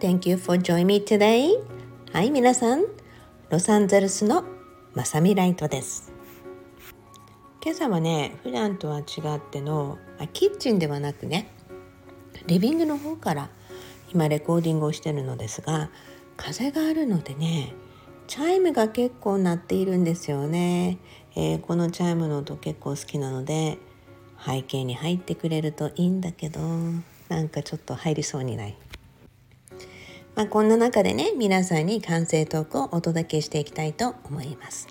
Thank you for joining me today. はい、皆さん、ロサンゼルスのまさみライトです。今朝はね、普段とは違っての、あキッチンではなくね、リビングの方から今レコーディングをしてるのですが、風があるのでね、チャイムが結構鳴っているんですよね。えー、このチャイムの音結構好きなので、背景に入ってくれるといいんだけど、なんかちょっと入りそうにない。まあ、こんな中でね皆さんに完成トークをお届けしていきたいと思います。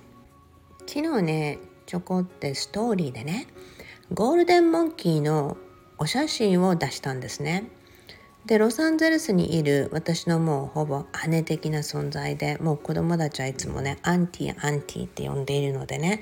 昨日ねちょこってストーリーでねゴールデンモンキーのお写真を出したんですね。でロサンゼルスにいる私のもうほぼ姉的な存在でもう子供たちはいつもねアンティアンティって呼んでいるのでね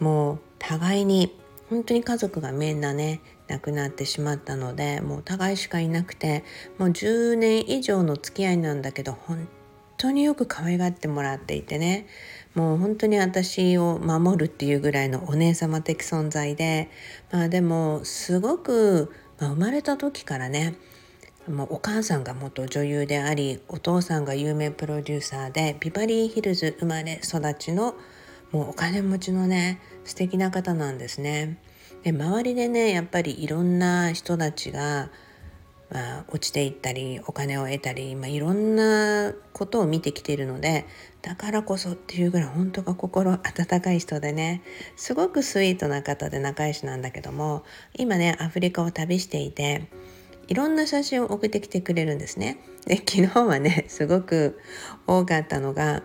もう互いに本当に家族がみんなね亡くなってしまったのでもう互いしかいなくてもう10年以上の付き合いなんだけど本当によく可愛がってもらっていてねもう本当に私を守るっていうぐらいのお姉様的存在でまあでもすごく、まあ、生まれた時からねもうお母さんが元女優でありお父さんが有名プロデューサーでビバリーヒルズ生まれ育ちのもうお金持ちのね素敵な方なんですね。で周りでねやっぱりいろんな人たちが、まあ、落ちていったりお金を得たり、まあ、いろんなことを見てきているのでだからこそっていうぐらい本当が心温かい人でねすごくスイートな方で仲良しなんだけども今ねアフリカを旅していていろんな写真を送ってきてくれるんですね。で昨日はねすごく多かったのが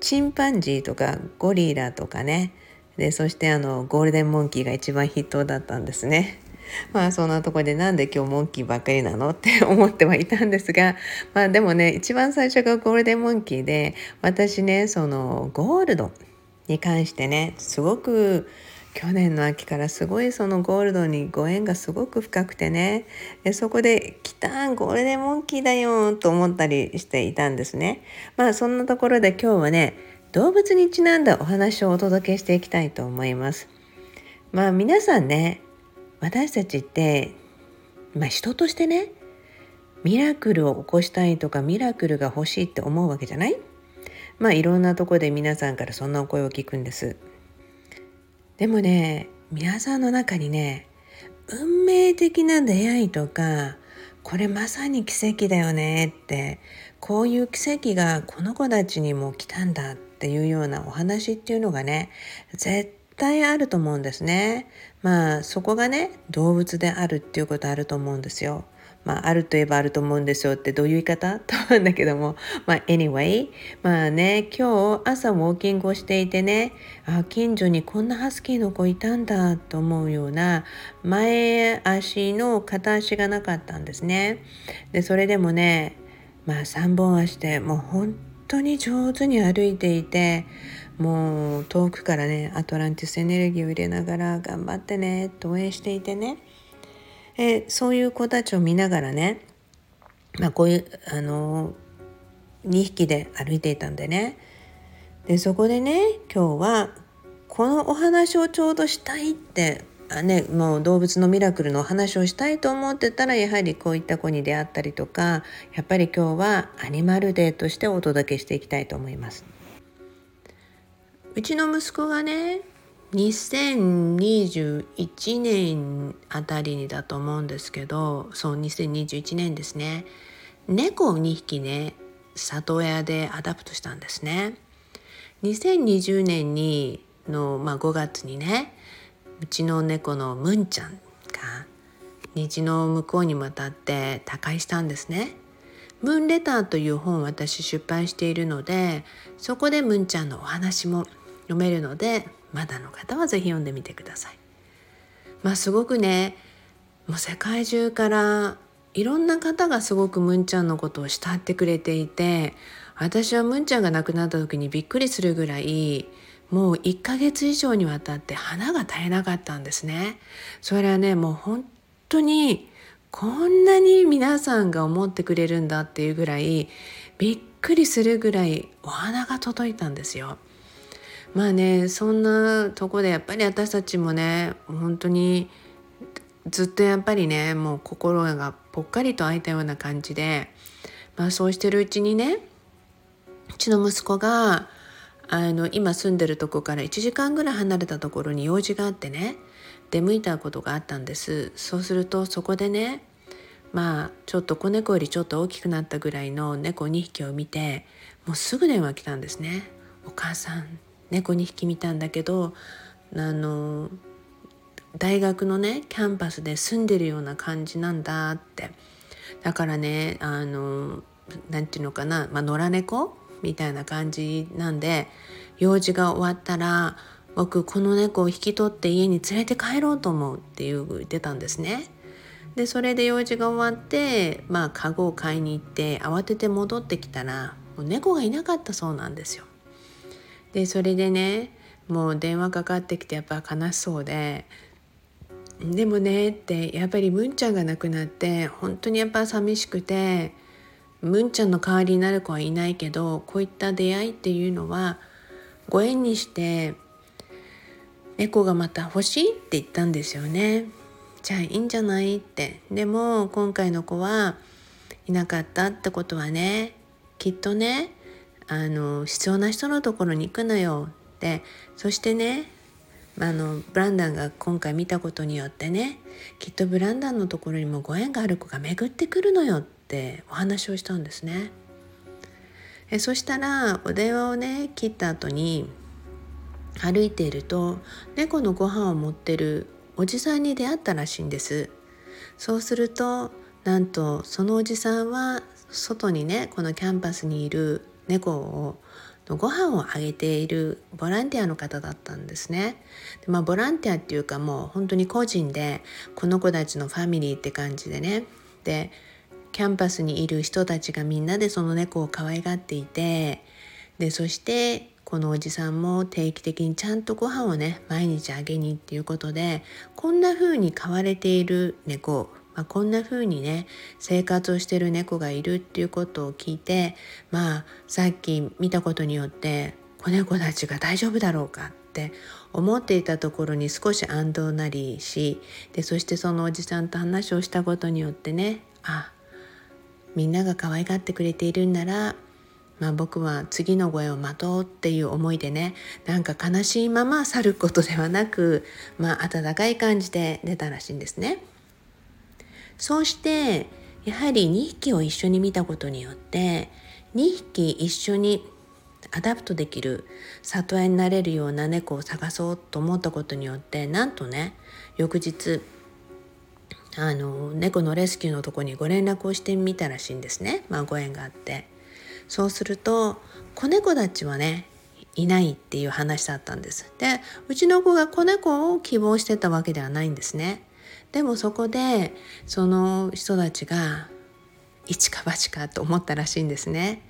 チンパンジーとかゴリラとかねでそしてあのゴールデンモンキーが一番筆頭だったんですね。まあそんなとこでなんで今日モンキーばっかりなの？って思ってはいたんですがまあでもね一番最初がゴールデンモンキーで私ねそのゴールドに関してねすごく去年の秋からすごいそのゴールドにご縁がすごく深くてねでそこで「来たゴールデンモンキーだよ」と思ったりしていたんですね。まあそんなところで今日はね動物にちなんだお話をお届けしていきたいと思います。まあ皆さんね私たちって、まあ、人としてねミラクルを起こしたいとかミラクルが欲しいって思うわけじゃない？まあいろんなとこで皆さんからそんなお声を聞くんです。でもね皆さんの中にね運命的な出会いとかこれまさに奇跡だよねってこういう奇跡がこの子たちにも来たんだっっていうようなお話っていうのがね絶対あると思うんですね。まあそこがね動物であるっていうことあると思うんですよ。まあ、あるといえばあると思うんですよってどういう言い方？と思うんだけども、まあ、anyway、まあね、今日朝ウォーキングをしていてね、あ、近所にこんなハスキーの子いたんだと思うような、前足の片足がなかったんですね。で、それでもね、まあ3本足でもう本当に上手に歩いていてもう遠くからねアトランティスエネルギーを入れながら頑張ってねと応援していてね。えそういう子たちを見ながらねまあこういうあの2匹で歩いていたんでね。でそこでね今日はこのお話をちょうどしたいってね、もう動物のミラクルのお話をしたいと思ってたらやはりこういった子に出会ったりとかやっぱり今日はアニマルデーとしてお届けしていきたいと思います。うちの息子がね2021年あたりにだと思うんですけどそう2021年ですね猫を2匹ね里親で adopt したんですね。2020年にの、まあ、5月にねうちの猫のムンちゃんが虹の向こうに渡って他界したんですね。ムーンレターという本を私出版しているのでそこでムンちゃんのお話も読めるのでまだの方は是非読んでみてください。まあすごくねもう世界中からいろんな方がすごくムンちゃんのことを慕ってくれていて私はムンちゃんが亡くなった時にびっくりするぐらいもう1ヶ月以上にわたって花が絶えなかったんですね。それはねもう本当にこんなに皆さんが思ってくれるんだっていうぐらいびっくりするぐらいお花が届いたんですよ。まあねそんなとこでやっぱり私たちもね本当にずっとやっぱりねもう心がぽっかりと開いたような感じでまあそうしてるうちにねうちの息子があの今住んでるとこから1時間ぐらい離れたところに用事があってね出向いたことがあったんです。そうするとそこでねまあちょっと子猫よりちょっと大きくなったぐらいの猫2匹を見てもうすぐ電話来たんですね。お母さん猫2匹見たんだけどあの大学のねキャンパスで住んでるような感じなんだって。だからねあの何て言うのかな、まあ、野良猫みたいな感じなんで用事が終わったら僕この猫を引き取って家に連れて帰ろうと思うっていう言ってたんですね。でそれで用事が終わってまあカゴを買いに行って慌てて戻ってきたらもう猫がいなかったそうなんですよ。でそれでねもう電話かかってきてやっぱ悲しそうででもねってやっぱりムンちゃんが亡くなって本当にやっぱ寂しくてムンちゃんの代わりになる子はいないけどこういった出会いっていうのはご縁にして猫がまた欲しいって言ったんですよね。じゃあいいんじゃないってでも今回の子はいなかったってことはねきっとねあの必要な人のところに行くのよってそしてねあのブランダンが今回見たことによってねきっとブランダンのところにもご縁がある子が巡ってくるのよってお話をしたんですね。えそしたらお電話をね切った後に歩いていると猫のご飯を持ってるおじさんに出会ったらしいんですそうするとなんとそのおじさんは外にねこのキャンパスにいる猫をのご飯をあげているボランティアの方だったんですね。でまあ、ボランティアっていうかもう本当に個人でこの子たちのファミリーって感じでねでキャンパスにいる人たちがみんなでその猫を可愛がっていてでそしてこのおじさんも定期的にちゃんとご飯をね毎日あげにっていうことでこんな風に飼われている猫、まあ、こんな風にね生活をしてる猫がいるっていうことを聞いてまあさっき見たことによって子猫たちが大丈夫だろうかって思っていたところに少し安堵なりしでそしてそのおじさんと話をしたことによってねあみんなが可愛がってくれているんならまあ、僕は次の声を待とうっていう思いでねなんか悲しいまま去ることではなく、まあ、温かい感じで出たらしいんですね。そうしてやはり2匹を一緒に見たことによって2匹一緒に adopt できる里親になれるような猫を探そうと思ったことによってなんとね翌日あの猫のレスキューのとこにご連絡をしてみたらしいんですね、まあ、ご縁があって。そうすると子猫たちはねいないっていう話だったんです。でうちの子が子猫を希望してたわけではないんですね。でもそこでその人たちが一か八かと思ったらしいんですね。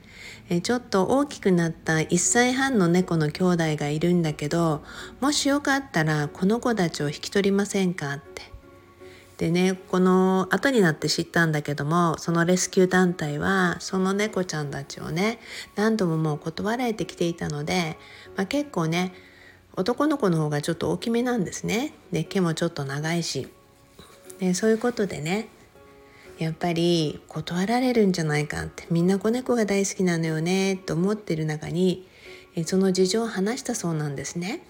えちょっと大きくなった1歳半の猫の兄弟がいるんだけどもしよかったらこの子たちを引き取りませんかって。でねこの後になって知ったんだけどもそのレスキュー団体はその猫ちゃんたちをね何度ももう断られてきていたので、まあ、結構ね男の子の方がちょっと大きめなんですね。で毛もちょっと長いし。でそういうことでねやっぱり断られるんじゃないかってみんな子猫が大好きなのよねと思ってる中にその事情を話したそうなんですね。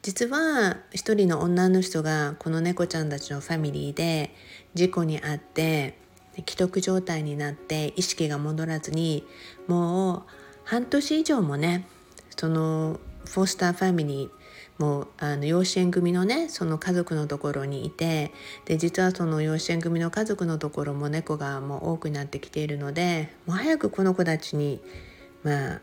実は一人の女の人がこの猫ちゃんたちのファミリーで事故に遭って既得状態になって意識が戻らずにもう半年以上もねそのフォースターファミリーもうあの養子縁組のねその家族のところにいてで実はその養子縁組の家族のところも猫がもう多くなってきているのでもう早くこの子たちにまあ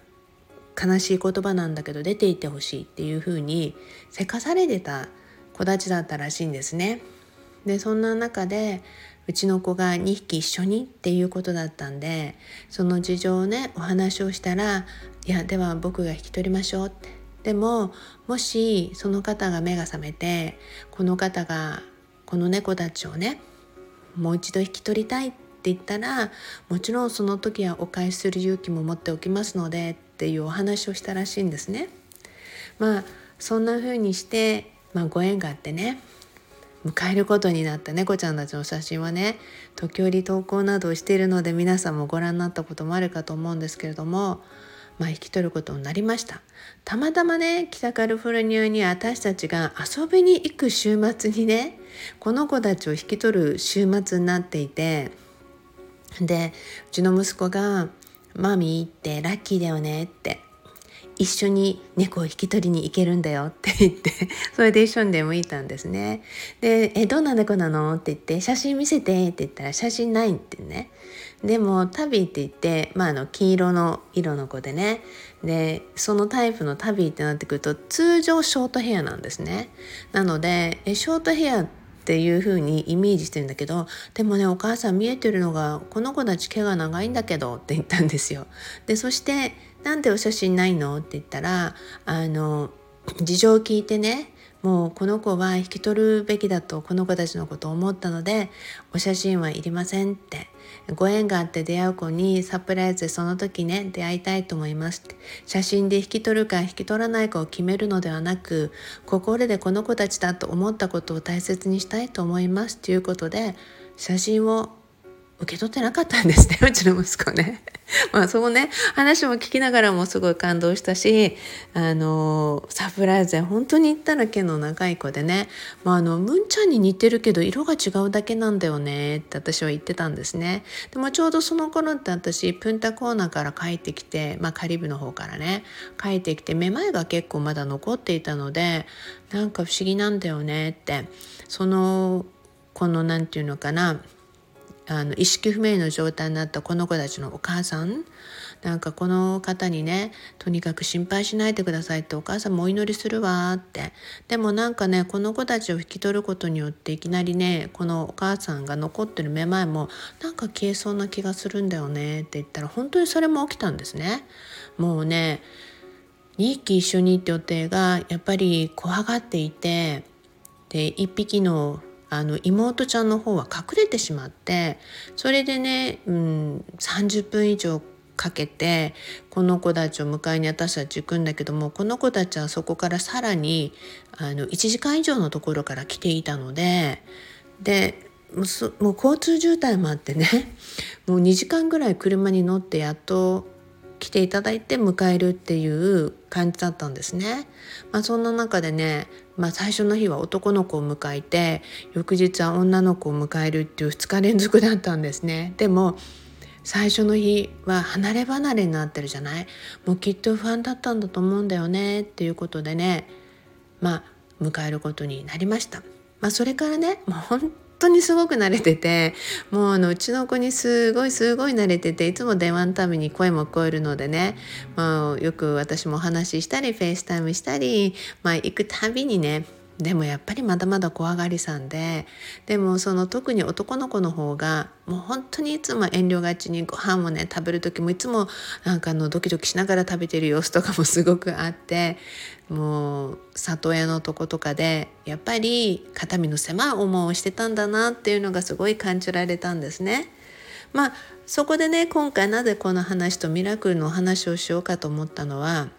悲しい言葉なんだけど出ていってほしいっていうふうにせかされてた子たちだったらしいんですね。でそんな中でうちの子が2匹一緒にっていうことだったんでその事情をねお話をしたら「いやでは僕が引き取りましょう」ってでももしその方が目が覚めてこの方がこの猫たちをねもう一度引き取りたいって言ったらもちろんその時はお返しする勇気も持っておきますのでっていうお話をしたらしいんですね。まあそんな風にして、まあ、ご縁があってね迎えることになった猫ちゃんたちの写真はね時折投稿などをしているので皆さんもご覧になったこともあるかと思うんですけれどもまあ、引き取ることになりました。たまたまね北カリフォルニアに私たちが遊びに行く週末にねこの子たちを引き取る週末になっていてでうちの息子が「マミーってラッキーだよね」って一緒に猫を引き取りに行けるんだよって言って それで一緒に出向いたんですね。で「えどんな猫なの?」って言って「写真見せて」って言ったら「写真ない」ってね。でもタビーって言って、まあ、あの黄色の色の子でね。でそのタイプのタビーってなってくると通常ショートヘアなんですね。なのでえショートヘアっていう風にイメージしてるんだけどでもねお母さん見えてるのがこの子たち毛が長いんだけどって言ったんですよ。でそしてなんでお写真ないの？って言ったらあの事情を聞いてねもうこの子は引き取るべきだとこの子たちのことを思ったのでお写真はいりませんってご縁があって出会う子にサプライズでその時ね出会いたいと思います写真で引き取るか引き取らないかを決めるのではなく心でこの子たちだと思ったことを大切にしたいと思いますということで写真を受け取ってなかったんですね うちの息子ね。まあそのね話も聞きながらもすごい感動したしあのサプライズで本当に言ったら毛の長い子でね、まあ、あのムンちゃんに似てるけど色が違うだけなんだよねって私は言ってたんですね。でもちょうどその頃って私プンタコーナーから帰ってきて、まあ、カリブの方からね帰ってきてめまいが結構まだ残っていたのでなんか不思議なんだよねってそのこの何て言うのかなあの意識不明の状態になったこの子たちのお母さんなんかこの方にねとにかく心配しないでくださいってお母さんもお祈りするわってでもなんかねこの子たちを引き取ることによっていきなりねこのお母さんが残ってるめまいもなんか消えそうな気がするんだよねって言ったら本当にそれも起きたんですね。もうね2匹一緒にって予定がやっぱり怖がっていてで1匹のあの妹ちゃんの方は隠れてしまってそれでね、うん、30分以上かけてこの子たちを迎えに私たち行くんだけどもこの子たちはそこからさらにあの1時間以上のところから来ていたのででもうもう交通渋滞もあってね もう2時間ぐらい車に乗ってやっと来ていただいて迎えるっていう感じだったんですね。まあ、そんな中でね、まあ、最初の日は男の子を迎えて翌日は女の子を迎えるっていう2日連続だったんですね。でも最初の日は離れ離れになってるじゃない？もうきっと不安だったんだと思うんだよねっていうことでねまあ迎えることになりました。まあ、それからねもう本当にすごく慣れててもうあのうちの子にすごいすごい慣れてていつも電話のために声も聞こえるのでね、まあ、よく私もお話ししたり FaceTime したり、まあ、行くたびにねでもやっぱりまだまだ怖がりさんででもその特に男の子の方がもう本当にいつも遠慮がちにご飯をね食べる時もいつもなんかあのドキドキしながら食べてる様子とかもすごくあってもう里親のとことかでやっぱり肩身の狭い思いをしてたんだなっていうのがすごい感じられたんですね。まあそこでね今回なぜこの話とミラクルのお話をしようかと思ったのは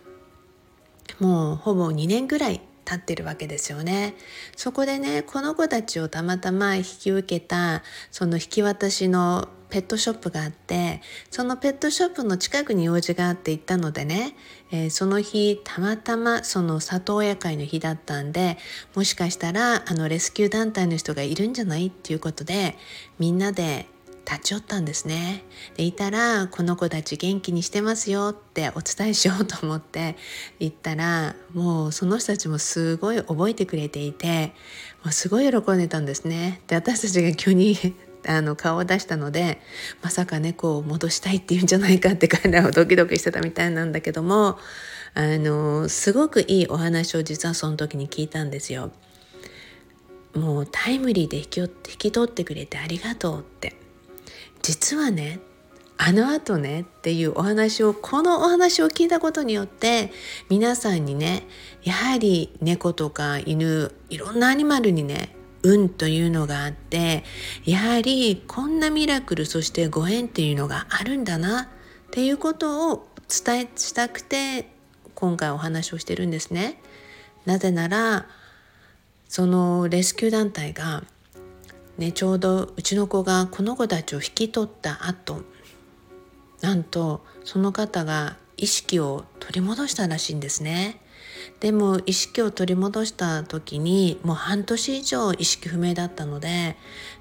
もうほぼ2年ぐらい立ってるわけですよね。そこでねこの子たちをたまたま引き受けたその引き渡しのペットショップがあってそのペットショップの近くに用事があって行ったのでね、えー、その日たまたまその里親会の日だったんでもしかしたらあのレスキュー団体の人がいるんじゃない？っていうことでみんなで立ち寄ったんですね。でいたらこの子たち元気にしてますよってお伝えしようと思って行ったらもうその人たちもすごい覚えてくれていてもうすごい喜んでたんですね。で私たちが急に あの顔を出したのでまさか猫を戻したいっていうんじゃないかって彼らは ドキドキしてたみたいなんだけどもあのすごくいいお話を実はその時に聞いたんですよ。もうタイムリーで引き引き取ってくれてありがとうって。実はねあのあとねっていうお話をこのお話を聞いたことによって皆さんにねやはり猫とか犬いろんなアニマルにね運というのがあってやはりこんなミラクルそしてご縁っていうのがあるんだなっていうことを伝えしたくて今回お話をしてるんですね。なぜならそのレスキュー団体が、ね、ちょうどうちの子がこの子たちを引き取った後なんとその方が意識を取り戻したらしいんですね。でも意識を取り戻した時にもう半年以上意識不明だったので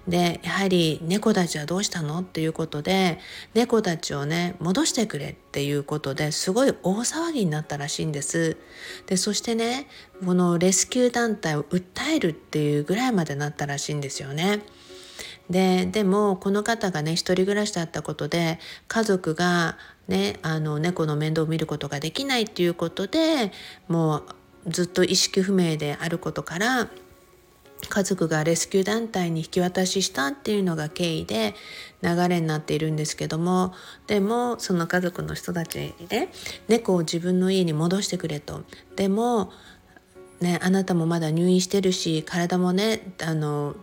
でやはり猫たちはどうしたのっていうことで猫たちをね戻してくれっていうことですごい大騒ぎになったらしいんですでそしてねこのレスキュー団体を訴えるっていうぐらいまでなったらしいんですよね。ででもこの方がね一人暮らしだったことで家族がねあの猫の面倒を見ることができないっていうことでもうずっと意識不明であることから家族がレスキュー団体に引き渡ししたっていうのが経緯で流れになっているんですけどもでもその家族の人たちで猫を自分の家に戻してくれと。でもね、あなたもまだ入院してるし体もねあの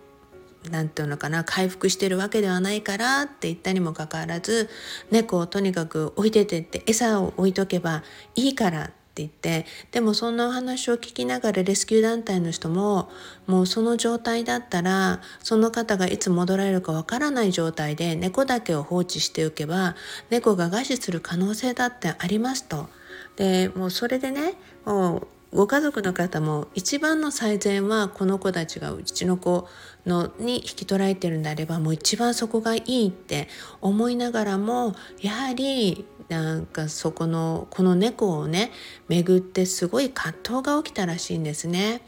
何て言うのかな回復してるわけではないからって言ったにもかかわらず猫をとにかく置いててって餌を置いとけばいいからって言ってでもそんなお話を聞きながらレスキュー団体の人ももうその状態だったらその方がいつ戻られるかわからない状態で猫だけを放置しておけば猫が餓死する可能性だってありますと。でもうそれでねもうご家族の方も一番の最善はこの子たちがうちの子のに引き取られてるんであればもう一番そこがいいって思いながらもやはりなんかそこのこの猫をね巡ってすごい葛藤が起きたらしいんですね。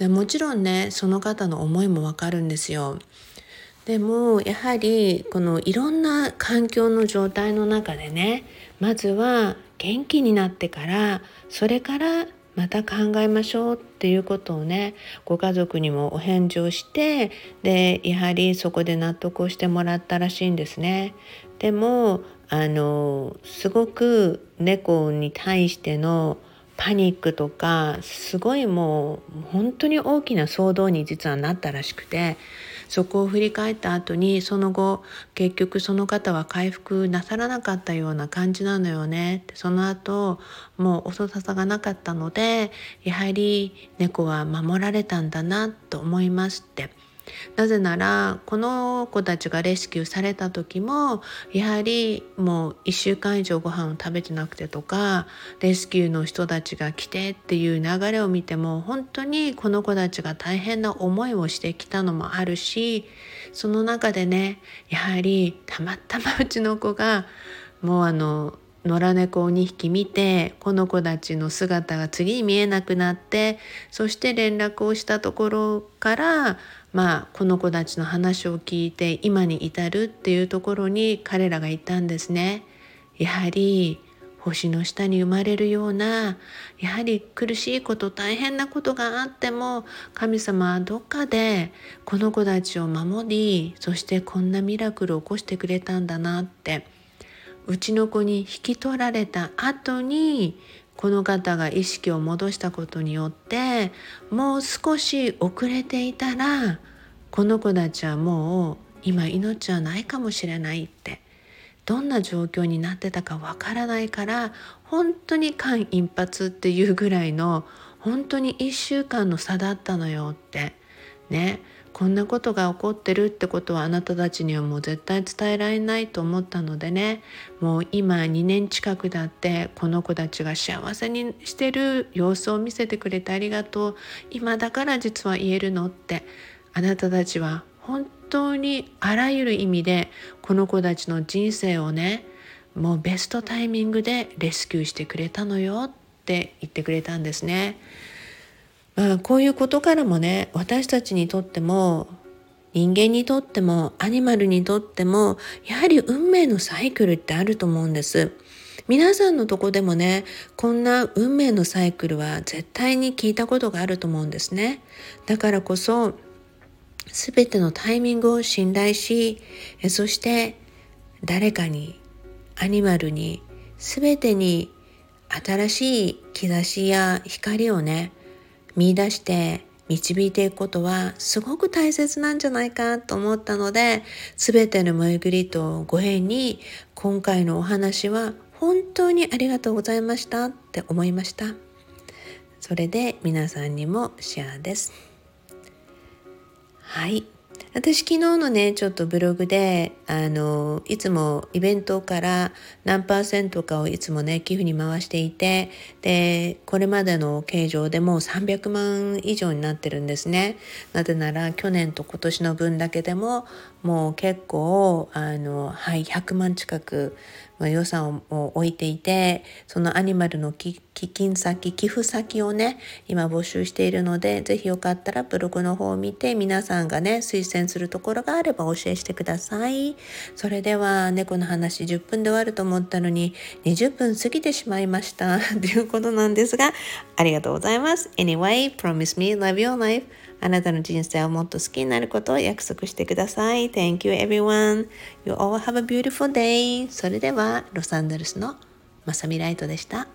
もちろんねその方の思いもわかるんですよ。でもやはりこのいろんな環境の状態の中でねまずは元気になってからそれからまた考えましょうっていうことをねご家族にもお返事をしてでやはりそこで納得をしてもらったらしいんですね。でもあのすごく猫に対してのパニックとかすごいもう本当に大きな騒動に実はなったらしくてそこを振り返った後にその後結局その方は回復なさらなかったような感じなのよねその後もう遅ささがなかったのでやはり猫は守られたんだなと思いますって。なぜならこの子たちがレスキューされた時もやはりもう1週間以上ご飯を食べてなくてとかレスキューの人たちが来てっていう流れを見ても本当にこの子たちが大変な思いをしてきたのもあるしその中でねやはりたまたまうちの子がもうあの野良猫を2匹見てこの子たちの姿が次に見えなくなってそして連絡をしたところからまあこの子たちの話を聞いて今に至るっていうところに彼らがいたんですね。やはり星の下に生まれるようなやはり苦しいこと大変なことがあっても神様はどっかでこの子たちを守りそしてこんなミラクルを起こしてくれたんだなってうちの子に引き取られた後にこの方が意識を戻したことによってもう少し遅れていたらこの子たちはもう今命はないかもしれないってどんな状況になってたかわからないから本当に間一髪っていうぐらいの本当に1週間の差だったのよってね。こんなことが起こってるってことはあなたたちにはもう絶対伝えられないと思ったのでねもう今2年近くだってこの子たちが幸せにしてる様子を見せてくれてありがとう今だから実は言えるのってあなたたちは本当にあらゆる意味でこの子たちの人生をねもうベストタイミングでレスキューしてくれたのよって言ってくれたんですね。まあ、こういうことからもね私たちにとっても人間にとってもアニマルにとってもやはり運命のサイクルってあると思うんです。皆さんのとこでもねこんな運命のサイクルは絶対に聞いたことがあると思うんですね。だからこそ全てのタイミングを信頼しそして誰かにアニマルに全てに新しい兆しや光をね見出して導いていくことはすごく大切なんじゃないかと思ったので全ての巡りとご縁に今回のお話は本当にありがとうございましたって思いました。それで皆さんにもシェアです。はい。私昨日のねちょっとブログであのいつもイベントから何パーセントかをいつもね寄付に回していてでこれまでの形状でもう300万以上になってるんですね。なぜなら去年と今年の分だけでももう結構あのはい100万近く予算を置いていてそのアニマルの基金先寄付先をね今募集しているので是非よかったらブログの方を見て皆さんがね推薦するところがあれば教えしてください。それでは猫の話10分で終わると思ったのに20分過ぎてしまいました。ということなんですがありがとうございます。Anyway promise me love your life. あなたの人生をもっと好きになることを約束してください。Thank you everyone. You all have a beautiful day. それではロサンゼルスのまさみライトでした。